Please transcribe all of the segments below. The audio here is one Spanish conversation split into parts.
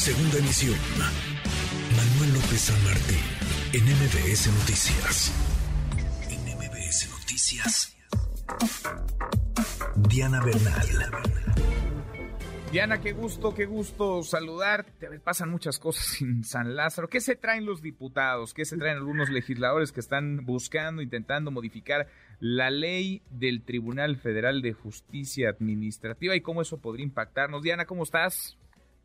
Segunda emisión. Manuel López San Martín, en MBS Noticias. En MBS Noticias. Diana Bernal. Diana, qué gusto, qué gusto saludarte. pasan muchas cosas en San Lázaro. ¿Qué se traen los diputados? ¿Qué se traen algunos legisladores que están buscando, intentando modificar la ley del Tribunal Federal de Justicia Administrativa y cómo eso podría impactarnos? Diana, ¿cómo estás?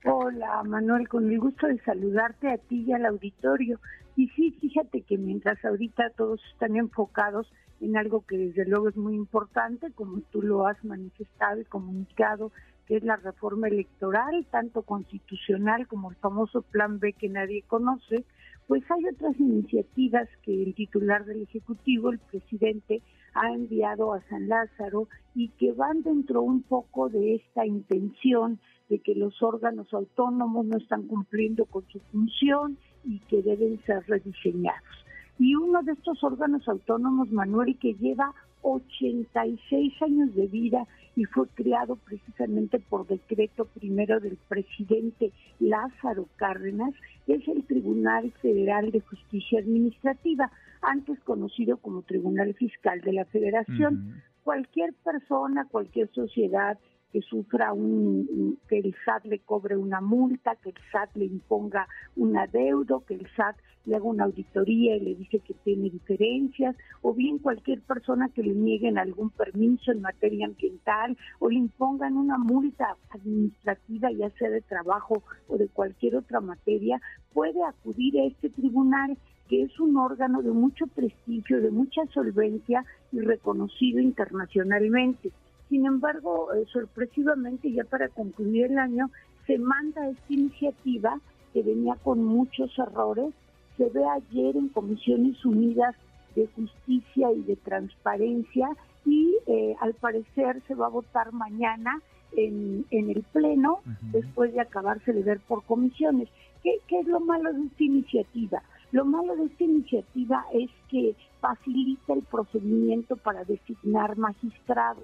Hola Manuel, con el gusto de saludarte a ti y al auditorio. Y sí, fíjate que mientras ahorita todos están enfocados en algo que desde luego es muy importante, como tú lo has manifestado y comunicado, que es la reforma electoral, tanto constitucional como el famoso Plan B que nadie conoce, pues hay otras iniciativas que el titular del Ejecutivo, el presidente, ha enviado a San Lázaro y que van dentro un poco de esta intención de que los órganos autónomos no están cumpliendo con su función y que deben ser rediseñados. Y uno de estos órganos autónomos, Manuel, que lleva 86 años de vida y fue creado precisamente por decreto primero del presidente Lázaro Cárdenas, es el Tribunal Federal de Justicia Administrativa, antes conocido como Tribunal Fiscal de la Federación. Cualquier persona, cualquier sociedad que sufra un, que el SAT le cobre una multa, que el SAT le imponga un adeudo, que el SAT le haga una auditoría y le dice que tiene diferencias, o bien cualquier persona que le nieguen algún permiso en materia ambiental o le impongan una multa administrativa, ya sea de trabajo o de cualquier otra materia, puede acudir a este tribunal que es un órgano de mucho prestigio, de mucha solvencia y reconocido internacionalmente. Sin embargo, eh, sorpresivamente, ya para concluir el año, se manda esta iniciativa que venía con muchos errores. Se ve ayer en Comisiones Unidas de Justicia y de Transparencia y eh, al parecer se va a votar mañana en, el Pleno después de acabarse de ver por comisiones. ¿Qué, ¿Qué es lo malo de esta iniciativa? Lo malo de esta iniciativa es que facilita el procedimiento para designar magistrados.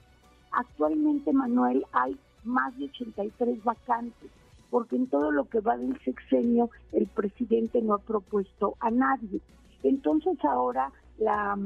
Actualmente, Manuel, hay más de 83 vacantes, porque en todo lo que va del sexenio el presidente no ha propuesto a nadie. Entonces ahora la,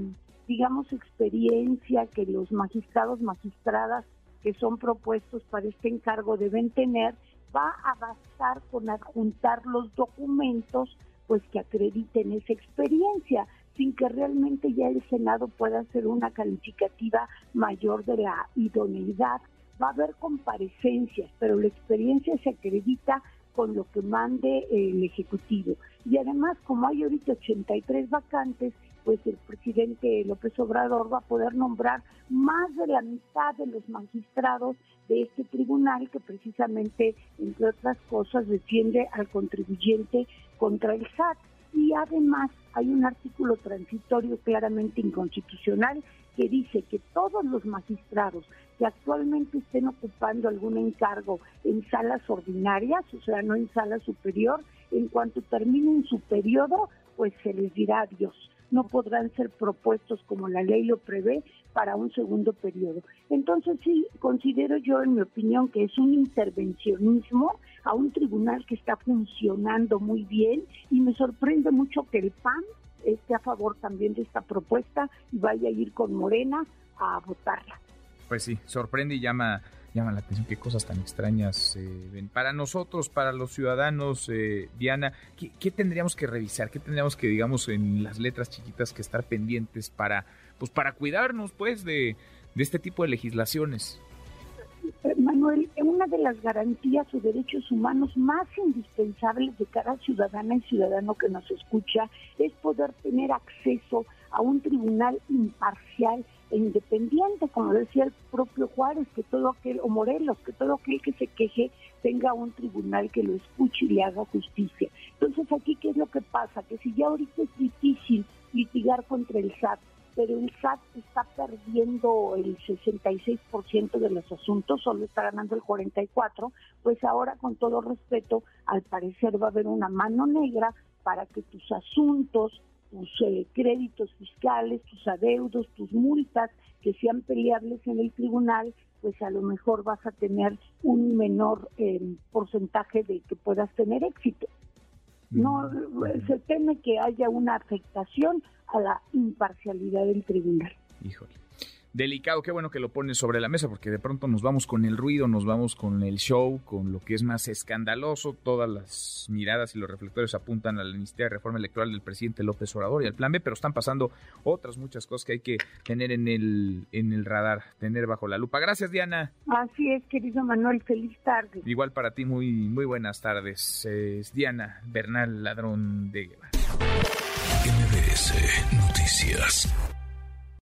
digamos, experiencia que los magistrados, magistradas que son propuestos para este encargo deben tener, va a bastar con adjuntar los documentos pues que acrediten esa experiencia sin que realmente ya el Senado pueda hacer una calificativa mayor de la idoneidad. Va a haber comparecencias, pero la experiencia se acredita con lo que mande el Ejecutivo. Y además, como hay ahorita 83 vacantes, pues el presidente López Obrador va a poder nombrar más de la mitad de los magistrados de este tribunal que precisamente, entre otras cosas, defiende al contribuyente contra el SAT y además hay un artículo transitorio claramente inconstitucional que dice que todos los magistrados que actualmente estén ocupando algún encargo en salas ordinarias, o sea, no en sala superior, en cuanto terminen su periodo, pues se les dirá adiós no podrán ser propuestos como la ley lo prevé para un segundo periodo. Entonces sí, considero yo, en mi opinión, que es un intervencionismo a un tribunal que está funcionando muy bien y me sorprende mucho que el PAN esté a favor también de esta propuesta y vaya a ir con Morena a votarla. Pues sí, sorprende y llama llama la atención qué cosas tan extrañas eh, ven. Para nosotros, para los ciudadanos, eh, Diana, ¿qué, tendríamos que revisar? ¿Qué tendríamos que, digamos, en las letras chiquitas que estar pendientes para, pues, para cuidarnos, pues, de, de este tipo de legislaciones? Manuel, una de las garantías o derechos humanos más indispensables de cada ciudadana y ciudadano que nos escucha es poder tener acceso a un tribunal imparcial independiente, como decía el propio Juárez, que todo aquel, o Morelos, que todo aquel que se queje tenga un tribunal que lo escuche y le haga justicia. Entonces aquí, ¿qué es lo que pasa? Que si ya ahorita es difícil litigar contra el SAT, pero el SAT está perdiendo el 66% de los asuntos, solo está ganando el 44%, pues ahora con todo respeto, al parecer va a haber una mano negra para que tus asuntos tus eh, créditos fiscales, tus adeudos, tus multas que sean peleables en el tribunal, pues a lo mejor vas a tener un menor eh, porcentaje de que puedas tener éxito. No se teme que haya una afectación a la imparcialidad del tribunal. Híjole delicado. Qué bueno que lo pones sobre la mesa porque de pronto nos vamos con el ruido, nos vamos con el show, con lo que es más escandaloso. Todas las miradas y los reflectores apuntan a la iniciativa de reforma electoral del presidente López Obrador y al plan B, pero están pasando otras muchas cosas que hay que tener en el, en el radar, tener bajo la lupa. Gracias, Diana. Así es, querido Manuel. Feliz tarde. Igual para ti, muy, muy buenas tardes. Es Diana Bernal Ladrón de Guevara. MBS Noticias.